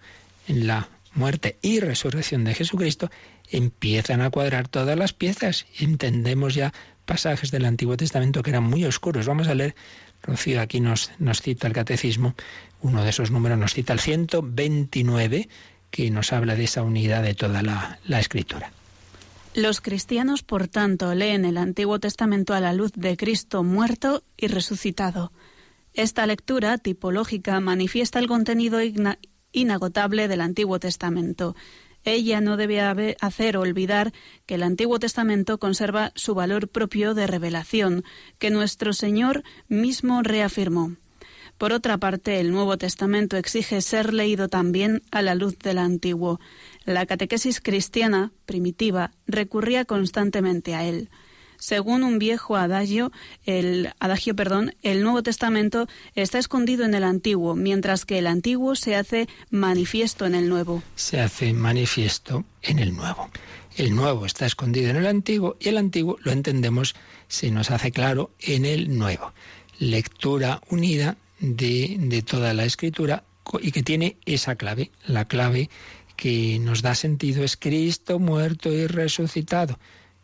[SPEAKER 2] En la muerte y resurrección de Jesucristo empiezan a cuadrar todas las piezas. Entendemos ya pasajes del Antiguo Testamento que eran muy oscuros. Vamos a leer, Rocío aquí nos, cita el catecismo, uno de esos números nos cita el 129, que nos habla de esa unidad de toda la, la escritura.
[SPEAKER 3] Los cristianos, por tanto, leen el Antiguo Testamento a la luz de Cristo muerto y resucitado. Esta lectura tipológica manifiesta el contenido inagotable del Antiguo Testamento. Ella no debe hacer olvidar que el Antiguo Testamento conserva su valor propio de revelación, que nuestro Señor mismo reafirmó. Por otra parte, el Nuevo Testamento exige ser leído también a la luz del Antiguo. La catequesis cristiana primitiva recurría constantemente a él. Según un viejo adagio, el adagio, perdón, el Nuevo Testamento está escondido en el Antiguo, mientras que el Antiguo se hace manifiesto en el Nuevo.
[SPEAKER 2] Se hace manifiesto en el Nuevo. El Nuevo está escondido en el Antiguo y el Antiguo lo entendemos, se nos hace claro en el Nuevo. Lectura unida de, de toda la Escritura y que tiene esa clave, la clave que nos da sentido es Cristo muerto y resucitado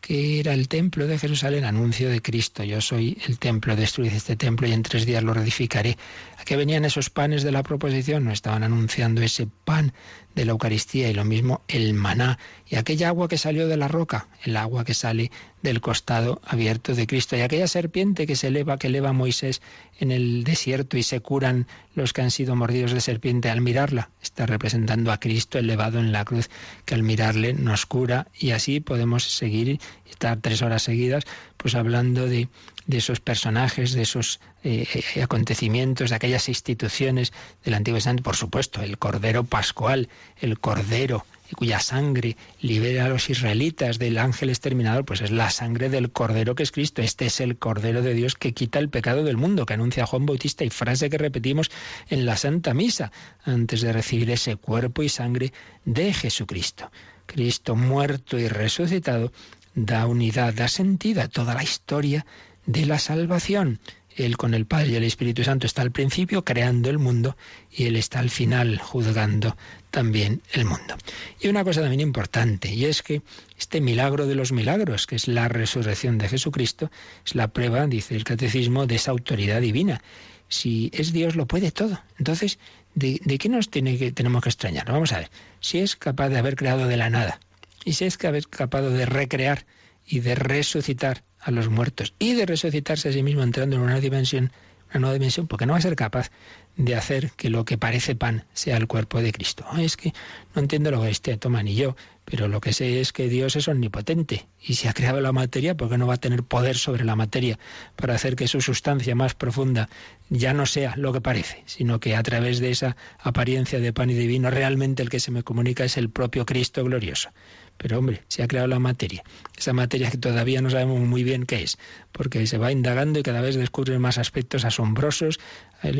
[SPEAKER 2] que era el templo de Jerusalén, anuncio de Cristo. Yo soy el templo, destruid este templo y en tres días lo reedificaré. ¿A qué venían esos panes de la proposición? No estaban anunciando ese pan de la Eucaristía y lo mismo el maná y aquella agua que salió de la roca, el agua que sale del costado abierto de Cristo y aquella serpiente que se eleva, que eleva Moisés en el desierto y se curan los que han sido mordidos de serpiente al mirarla. Está representando a Cristo elevado en la cruz que al mirarle nos cura y así podemos seguir estar tres horas seguidas pues hablando de, esos personajes, de esos eh, eh, acontecimientos, de aquellas instituciones del Antiguo Testamento, por supuesto, el Cordero Pascual, el Cordero cuya sangre libera a los israelitas del ángel exterminador, pues es la sangre del Cordero que es Cristo. Este es el Cordero de Dios que quita el pecado del mundo, que anuncia Juan Bautista y frase que repetimos en la Santa Misa antes de recibir ese cuerpo y sangre de Jesucristo. Cristo muerto y resucitado da unidad, da sentido a toda la historia de la salvación. Él con el Padre y el Espíritu Santo está al principio creando el mundo y Él está al final juzgando también el mundo. Y una cosa también importante, y es que este milagro de los milagros, que es la resurrección de Jesucristo, es la prueba, dice el catecismo, de esa autoridad divina. Si es Dios, lo puede todo. Entonces, ¿de, qué nos tiene que, tenemos que extrañar? Vamos a ver, si es capaz de haber creado de la nada, y si es capaz de recrear y de resucitar a los muertos y de resucitarse a sí mismo entrando en una dimensión, una nueva dimensión, porque no va a ser capaz de hacer que lo que parece pan sea el cuerpo de Cristo. Es que no entiendo lo que este toma ni yo, pero lo que sé es que Dios es omnipotente y si ha creado la materia, ¿por qué no va a tener poder sobre la materia para hacer que su sustancia más profunda ya no sea lo que parece, sino que a través de esa apariencia de pan y de vino realmente el que se me comunica es el propio Cristo glorioso? Pero hombre, se ha creado la materia. Esa materia que todavía no sabemos muy bien qué es, porque se va indagando y cada vez descubren más aspectos asombrosos,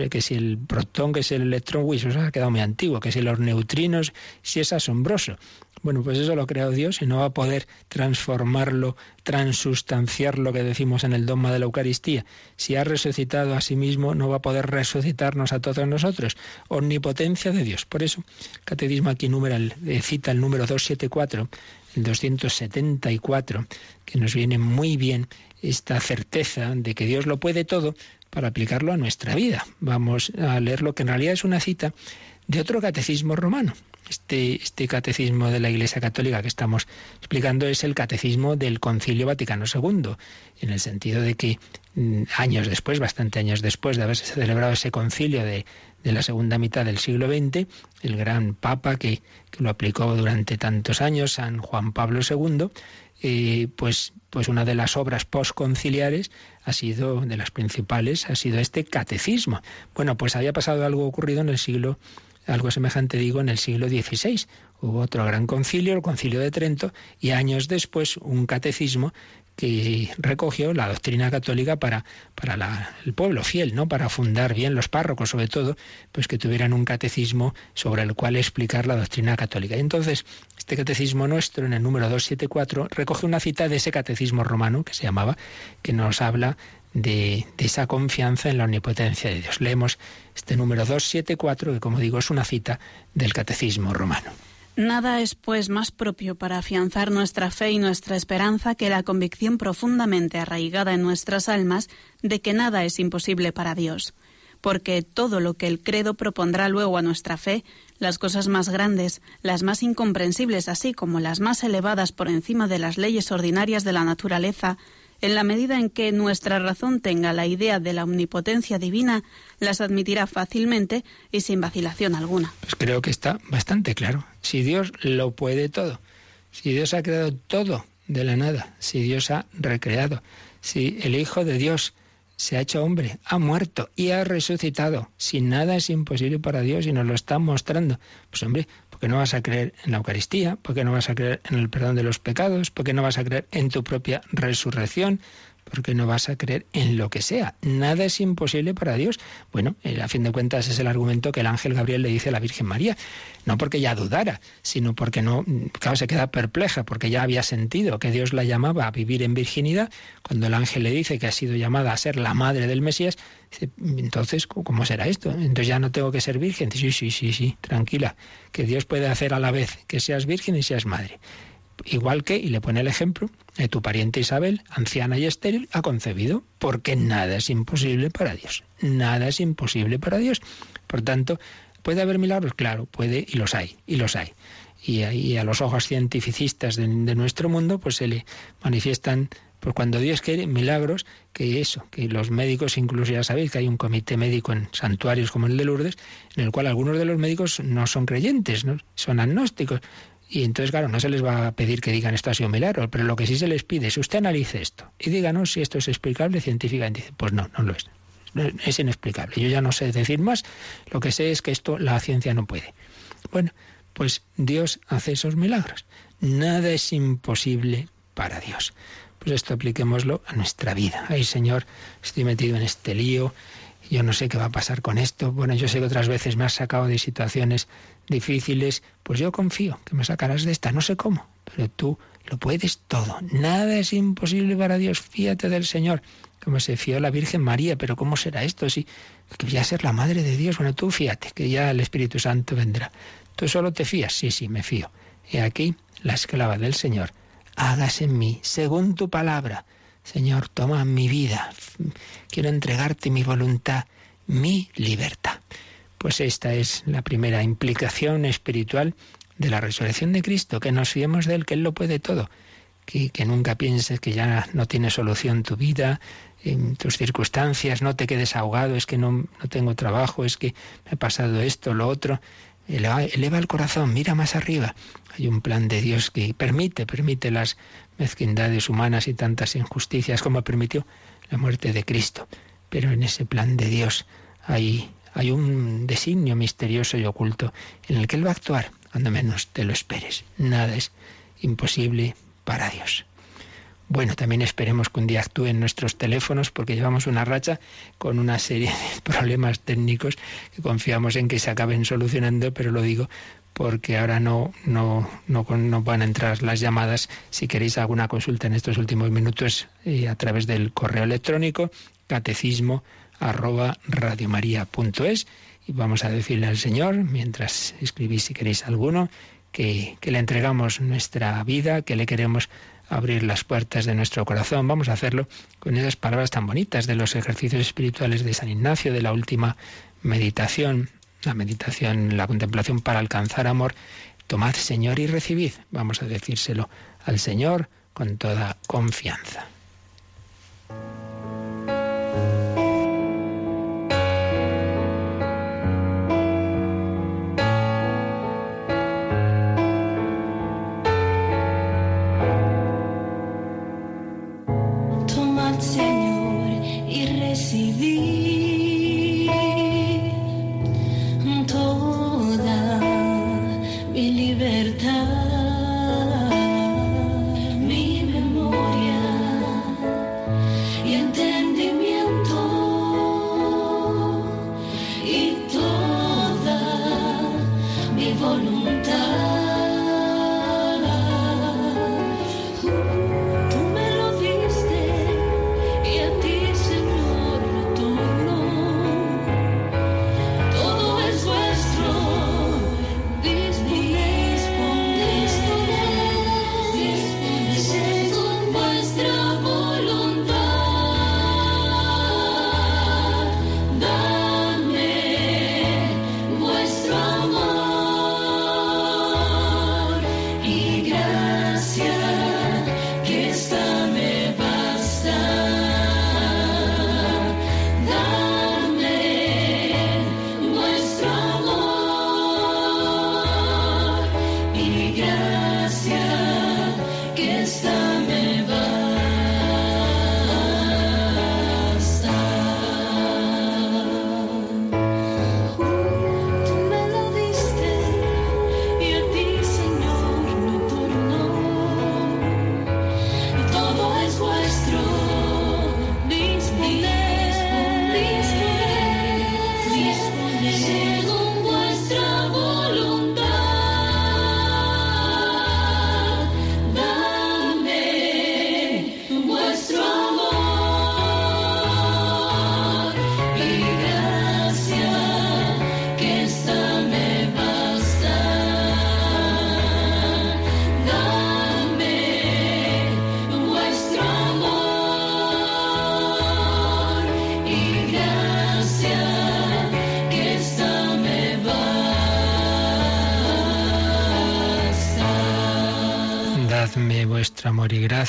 [SPEAKER 2] que si el protón, que es el electrón, uy, eso ha quedado muy antiguo, que si los neutrinos, si es asombroso. Bueno, pues eso lo ha creado Dios y no va a poder transformarlo, transustanciar lo que decimos en el dogma de la Eucaristía. Si ha resucitado a sí mismo, no va a poder resucitarnos a todos nosotros. Omnipotencia de Dios. Por eso, el catecismo aquí eh, cita el número 274, el 274, que nos viene muy bien esta certeza de que Dios lo puede todo para aplicarlo a nuestra vida. Vamos a leer lo que en realidad es una cita de otro catecismo romano, este, este catecismo de la Iglesia Católica que estamos explicando es el catecismo del Concilio Vaticano II, en el sentido de que mm, años después, bastante años después de haberse celebrado ese concilio de, la segunda mitad del siglo XX, el gran Papa que, lo aplicó durante tantos años, San Juan Pablo II, eh, pues, pues una de las obras postconciliares ha sido, de las principales, ha sido este catecismo. Bueno, pues había pasado algo ocurrido en el siglo algo semejante digo en el siglo XVI. Hubo otro gran concilio, el concilio de Trento, y años después un catecismo que recogió la doctrina católica para, para el pueblo fiel, ¿no? Para fundar bien los párrocos, sobre todo, pues que tuvieran un catecismo sobre el cual explicar la doctrina católica. Y entonces, este catecismo nuestro, en el número 274, recoge una cita de ese catecismo romano que se llamaba, que nos habla de, esa confianza en la omnipotencia de Dios. Leemos este número 274, que como digo es una cita del Catecismo romano.
[SPEAKER 3] Nada es, pues, más propio para afianzar nuestra fe y nuestra esperanza que la convicción profundamente arraigada en nuestras almas de que nada es imposible para Dios, porque todo lo que el credo propondrá luego a nuestra fe, las cosas más grandes, las más incomprensibles, así como las más elevadas por encima de las leyes ordinarias de la naturaleza, en la medida en que nuestra razón tenga la idea de la omnipotencia divina, las admitirá fácilmente y sin vacilación alguna.
[SPEAKER 2] Pues creo que está bastante claro. Si Dios lo puede todo, si Dios ha creado todo de la nada, si Dios ha recreado, si el Hijo de Dios se ha hecho hombre, ha muerto y ha resucitado, si nada es imposible para Dios y nos lo está mostrando, pues hombre, ¿Por qué no vas a creer en la Eucaristía? ¿Por qué no vas a creer en el perdón de los pecados? ¿Por qué no vas a creer en tu propia resurrección? Porque no vas a creer en lo que sea. Nada es imposible para Dios. Bueno, eh, a fin de cuentas es el argumento que el ángel Gabriel le dice a la Virgen María. No porque ella dudara, sino porque no, claro, se queda perpleja, porque ya había sentido que Dios la llamaba a vivir en virginidad. Cuando el ángel le dice que ha sido llamada a ser la madre del Mesías, dice, entonces, ¿cómo será esto? Entonces ya no tengo que ser virgen. Dice, sí, sí, sí, sí, tranquila, que Dios puede hacer a la vez que seas virgen y seas madre. Igual que, y le pone el ejemplo, de tu pariente Isabel, anciana y estéril, ha concebido, porque nada es imposible para Dios. Nada es imposible para Dios. Por tanto, ¿puede haber milagros? Claro, puede y los hay, y los hay. Y, ahí a los ojos cientificistas de, nuestro mundo, pues se le manifiestan pues cuando Dios quiere milagros, que eso, que los médicos, incluso ya sabéis que hay un comité médico en santuarios como el de Lourdes, en el cual algunos de los médicos no son creyentes, ¿no? son agnósticos, y entonces, claro, no se les va a pedir que digan esto ha sido un milagro, pero lo que sí se les pide es usted analice esto y díganos si esto es explicable científicamente. Pues no, no lo es. Es inexplicable. Yo ya no sé decir más. Lo que sé es que esto la ciencia no puede. Bueno, pues Dios hace esos milagros. Nada es imposible para Dios. Pues esto apliquémoslo a nuestra vida. Ay, Señor, estoy metido en este lío yo no sé qué va a pasar con esto. Bueno, yo sé que otras veces me has sacado de situaciones difíciles, pues yo confío que me sacarás de esta, no sé cómo, pero tú lo puedes todo. Nada es imposible para Dios. Fíate del Señor, como se fió la Virgen María, pero ¿cómo será esto? Si que voy a ser la madre de Dios. Bueno, tú fíate, que ya el Espíritu Santo vendrá. ¿Tú solo te fías? Sí, sí, me fío. He aquí la esclava del Señor. Hágase en mí, según tu palabra. Señor, toma mi vida. Quiero entregarte mi voluntad, mi libertad. Pues esta es la primera implicación espiritual de la resurrección de Cristo, que nos fiemos de Él, que Él lo puede todo, que, que nunca pienses que ya no tiene solución tu vida, en tus circunstancias, no te quedes ahogado, es que no, no tengo trabajo, es que me ha pasado esto, lo otro. Eleva, eleva, el corazón, mira más arriba. Hay un plan de Dios que permite, permite las mezquindades humanas y tantas injusticias como permitió la muerte de Cristo. Pero en ese plan de Dios hay, hay un designio misterioso y oculto en el que Él va a actuar cuando menos te lo esperes. Nada es imposible para Dios. Bueno, también esperemos que un día actúen nuestros teléfonos porque llevamos una racha con una serie de problemas técnicos que confiamos en que se acaben solucionando, pero lo digo porque ahora no, no, no, no van a entrar las llamadas. Si queréis alguna consulta en estos últimos minutos eh, a través del correo electrónico catecismo arroba radiomaria.es y vamos a decirle al Señor, mientras escribís si queréis alguno, que, que le entregamos nuestra vida, que le queremos abrir las puertas de nuestro corazón. Vamos a hacerlo con esas palabras tan bonitas de los ejercicios espirituales de San Ignacio, de la última meditación, la meditación, la contemplación para alcanzar amor. Tomad, Señor, y recibid. Vamos a decírselo al Señor con toda confianza.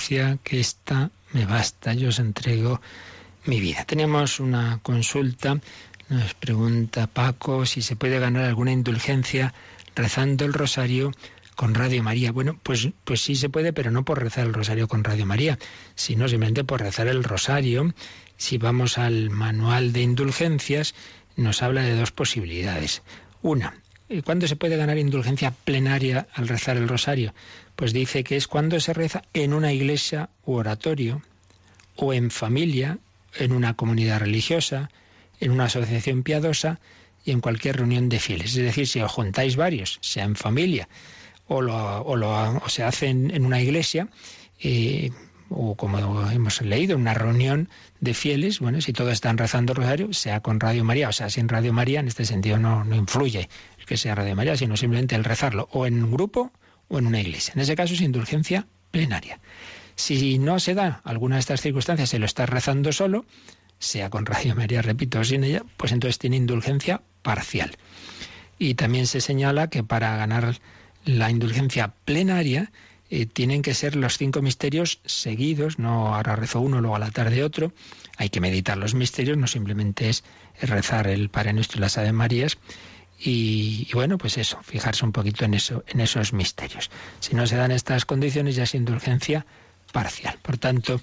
[SPEAKER 2] Que esta me basta, yo os entrego mi vida. Tenemos una consulta, nos pregunta Paco si se puede ganar alguna indulgencia rezando el rosario con Radio María. Bueno, pues, pues sí se puede, pero no por rezar el rosario con Radio María, sino simplemente por rezar el rosario. Si vamos al manual de indulgencias, nos habla de dos posibilidades. Una, ¿cuándo se puede ganar indulgencia plenaria al rezar el rosario? Pues dice que es cuando se reza en una iglesia u oratorio, o en familia, en una comunidad religiosa, en una asociación piadosa y en cualquier reunión de fieles. Es decir, si os juntáis varios, sea en familia o, lo, o, se hace en, una iglesia, eh, o como hemos leído, una reunión de fieles, bueno, si todos están rezando rosario, sea con Radio María, o sea, sin Radio María, en este sentido no, no influye que sea Radio María, sino simplemente el rezarlo o en un grupo o en una iglesia. En ese caso es indulgencia plenaria. Si no se da alguna de estas circunstancias, se lo está rezando solo, sea con Radio María, repito, o sin ella, pues entonces tiene indulgencia parcial. Y también se señala que para ganar la indulgencia plenaria eh, tienen que ser los cinco misterios seguidos, no ahora rezo uno, luego a la tarde otro. Hay que meditar los misterios, no simplemente es rezar el Padre Nuestro y las Ave Marías. Y, bueno, pues eso, fijarse un poquito en, eso, en esos misterios. Si no se dan estas condiciones, ya es indulgencia parcial. Por tanto,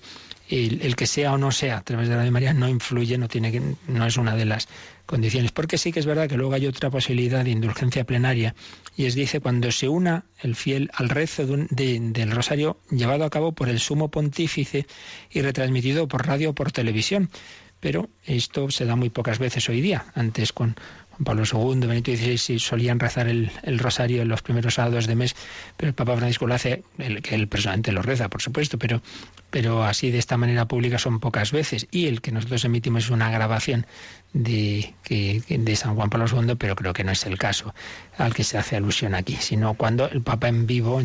[SPEAKER 2] el, que sea o no sea a través de la de María no influye, no tiene que, no es una de las condiciones. Porque sí que es verdad que luego hay otra posibilidad de indulgencia plenaria y es dice cuando se una el fiel al rezo del rosario llevado a cabo por el sumo pontífice y retransmitido por radio o por televisión. Pero esto se da muy pocas veces hoy día. Antes con Pablo II, Benito XVI solían rezar el, rosario en los primeros sábados de mes, pero el Papa Francisco lo hace, que él personalmente lo reza, por supuesto, pero, pero así de esta manera pública son pocas veces. Y el que nosotros emitimos es una grabación de, San Juan Pablo II, pero creo que no es el caso al que se hace alusión aquí, sino cuando el Papa en vivo,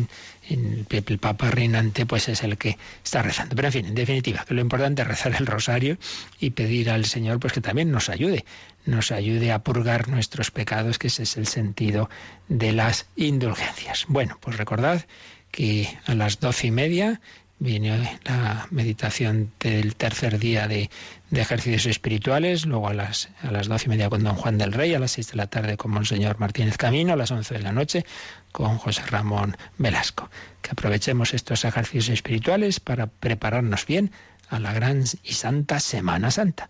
[SPEAKER 2] el, Papa reinante, pues es el que está rezando. Pero en fin, en definitiva, lo importante es rezar el rosario y pedir al Señor pues que también nos ayude, nos ayude a purgar nuestros pecados, que ese es el sentido de las indulgencias. Bueno, pues recordad que a las doce y media viene la meditación del tercer día de, ejercicios espirituales, luego a las, a las doce y media con don Juan del Rey, a las seis de la tarde con Monseñor Martínez Camino, a las once de la noche con José Ramón Velasco. Que aprovechemos estos ejercicios espirituales para prepararnos bien a la gran y santa Semana Santa.